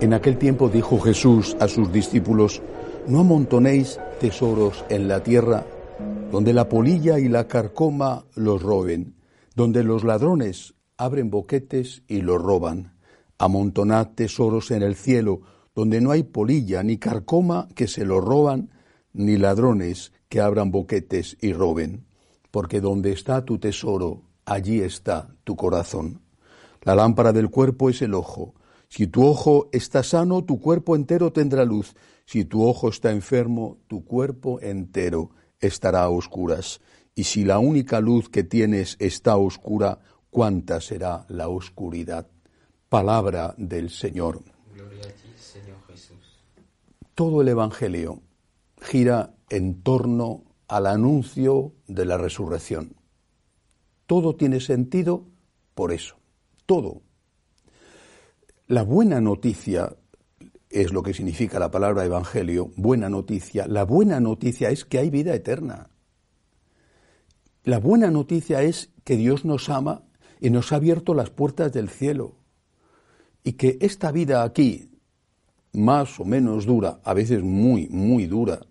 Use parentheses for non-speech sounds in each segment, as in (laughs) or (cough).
En aquel tiempo dijo Jesús a sus discípulos, no amontonéis tesoros en la tierra, donde la polilla y la carcoma los roben, donde los ladrones abren boquetes y los roban. Amontonad tesoros en el cielo, donde no hay polilla ni carcoma que se los roban, ni ladrones que abran boquetes y roben. Porque donde está tu tesoro, allí está tu corazón. La lámpara del cuerpo es el ojo. Si tu ojo está sano, tu cuerpo entero tendrá luz. Si tu ojo está enfermo, tu cuerpo entero estará a oscuras. Y si la única luz que tienes está oscura, ¿cuánta será la oscuridad? Palabra del Señor. Todo el Evangelio gira en torno al anuncio de la resurrección. Todo tiene sentido por eso. Todo. La buena noticia es lo que significa la palabra evangelio, buena noticia. La buena noticia es que hay vida eterna. La buena noticia es que Dios nos ama y nos ha abierto las puertas del cielo. Y que esta vida aquí, más o menos dura, a veces muy, muy dura,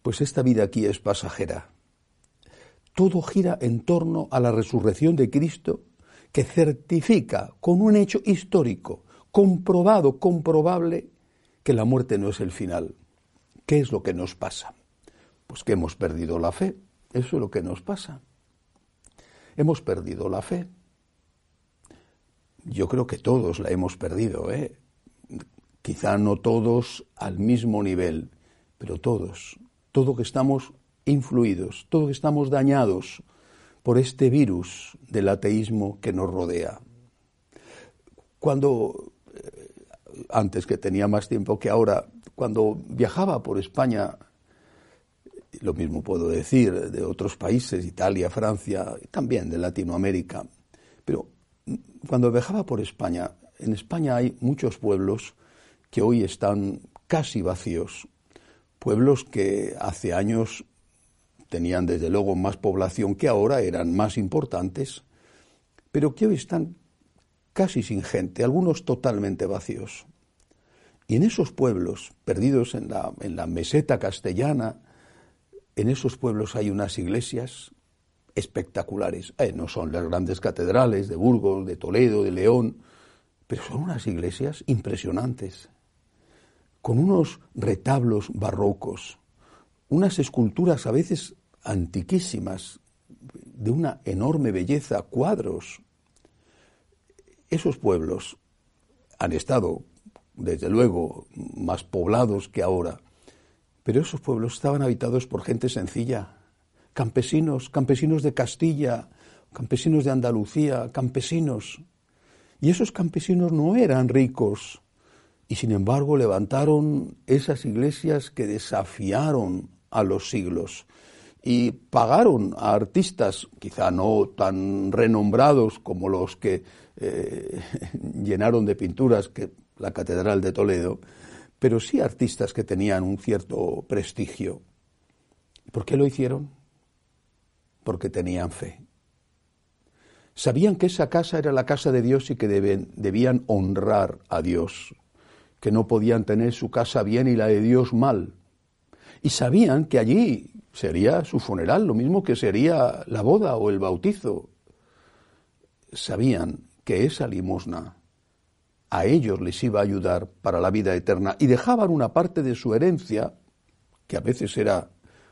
pues esta vida aquí es pasajera. Todo gira en torno a la resurrección de Cristo que certifica con un hecho histórico, comprobado, comprobable, que la muerte no es el final. ¿Qué es lo que nos pasa? Pues que hemos perdido la fe. Eso es lo que nos pasa. Hemos perdido la fe. Yo creo que todos la hemos perdido, ¿eh? Quizá no todos al mismo nivel, pero todos. Todo que estamos influidos, todo que estamos dañados por este virus del ateísmo que nos rodea. Cuando antes que tenía más tiempo que ahora, cuando viajaba por España, lo mismo puedo decir de otros países, Italia, Francia, también de Latinoamérica, pero cuando viajaba por España, en España hay muchos pueblos que hoy están casi vacíos, pueblos que hace años tenían desde luego más población que ahora, eran más importantes, pero que hoy están casi sin gente, algunos totalmente vacíos. Y en esos pueblos, perdidos en la, en la meseta castellana, en esos pueblos hay unas iglesias espectaculares. Eh, no son las grandes catedrales de Burgos, de Toledo, de León, pero son unas iglesias impresionantes, con unos retablos barrocos, unas esculturas a veces antiquísimas, de una enorme belleza, cuadros, esos pueblos han estado, desde luego, más poblados que ahora, pero esos pueblos estaban habitados por gente sencilla, campesinos, campesinos de Castilla, campesinos de Andalucía, campesinos. Y esos campesinos no eran ricos, y sin embargo levantaron esas iglesias que desafiaron a los siglos y pagaron a artistas, quizá no tan renombrados como los que eh, (laughs) llenaron de pinturas la Catedral de Toledo, pero sí artistas que tenían un cierto prestigio. ¿Por qué lo hicieron? Porque tenían fe. Sabían que esa casa era la casa de Dios y que debían honrar a Dios, que no podían tener su casa bien y la de Dios mal. Y sabían que allí sería su funeral, lo mismo que sería la boda o el bautizo. Sabían que esa limosna a ellos les iba a ayudar para la vida eterna y dejaban una parte de su herencia, que a veces era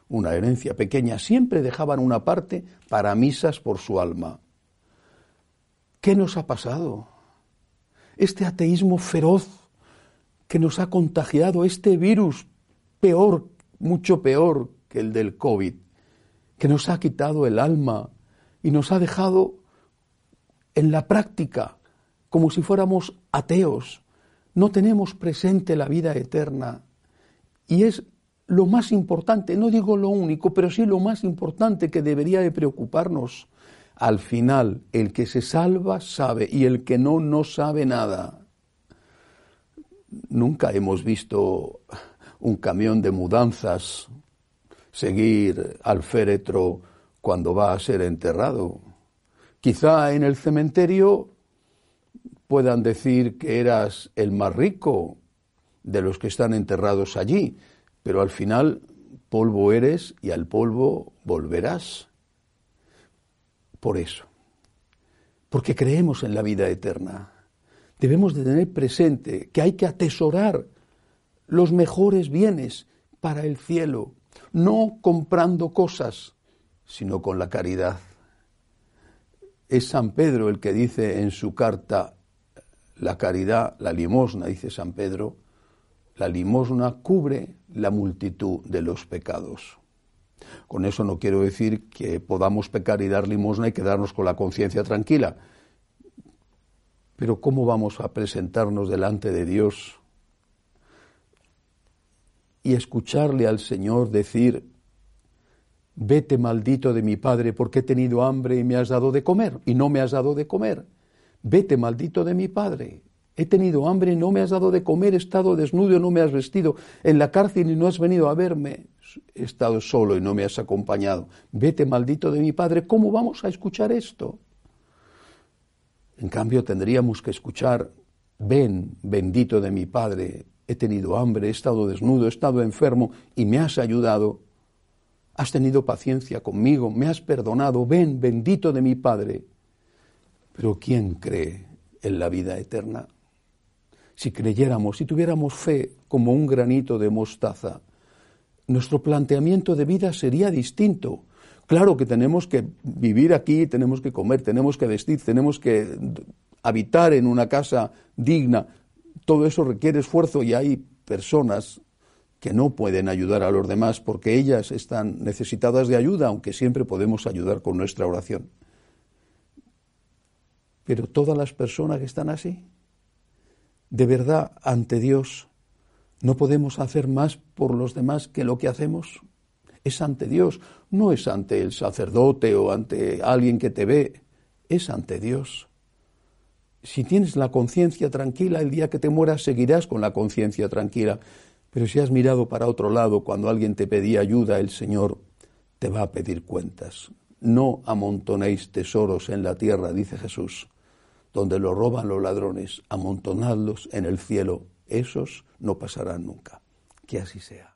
una herencia pequeña, siempre dejaban una parte para misas por su alma. ¿Qué nos ha pasado? Este ateísmo feroz que nos ha contagiado, este virus peor, mucho peor el del COVID, que nos ha quitado el alma y nos ha dejado en la práctica como si fuéramos ateos. No tenemos presente la vida eterna. Y es lo más importante, no digo lo único, pero sí lo más importante que debería de preocuparnos. Al final, el que se salva sabe y el que no, no sabe nada. Nunca hemos visto un camión de mudanzas seguir al féretro cuando va a ser enterrado. Quizá en el cementerio puedan decir que eras el más rico de los que están enterrados allí, pero al final polvo eres y al polvo volverás. Por eso, porque creemos en la vida eterna, debemos de tener presente que hay que atesorar los mejores bienes para el cielo, no comprando cosas, sino con la caridad. Es San Pedro el que dice en su carta, la caridad, la limosna, dice San Pedro, la limosna cubre la multitud de los pecados. Con eso no quiero decir que podamos pecar y dar limosna y quedarnos con la conciencia tranquila. Pero ¿cómo vamos a presentarnos delante de Dios y escucharle al Señor decir, vete maldito de mi Padre porque he tenido hambre y me has dado de comer y no me has dado de comer? Vete maldito de mi Padre. He tenido hambre y no me has dado de comer, he estado desnudo y no me has vestido, en la cárcel y no has venido a verme, he estado solo y no me has acompañado. Vete maldito de mi Padre, ¿cómo vamos a escuchar esto? En cambio tendríamos que escuchar, ven, bendito de mi Padre, he tenido hambre, he estado desnudo, he estado enfermo y me has ayudado. Has tenido paciencia conmigo, me has perdonado, ven, bendito de mi Padre. Pero ¿quién cree en la vida eterna? si creyéramos, si tuviéramos fe como un granito de mostaza, nuestro planteamiento de vida sería distinto. Claro que tenemos que vivir aquí, tenemos que comer, tenemos que vestir, tenemos que habitar en una casa digna. Todo eso requiere esfuerzo y hay personas que no pueden ayudar a los demás porque ellas están necesitadas de ayuda, aunque siempre podemos ayudar con nuestra oración. Pero todas las personas que están así, de verdad ante Dios no podemos hacer más por los demás que lo que hacemos. Es ante Dios, no es ante el sacerdote o ante alguien que te ve, es ante Dios. Si tienes la conciencia tranquila, el día que te mueras seguirás con la conciencia tranquila. Pero si has mirado para otro lado cuando alguien te pedía ayuda, el Señor te va a pedir cuentas. No amontonéis tesoros en la tierra, dice Jesús, donde lo roban los ladrones, amontonadlos en el cielo, esos no pasarán nunca. Que así sea.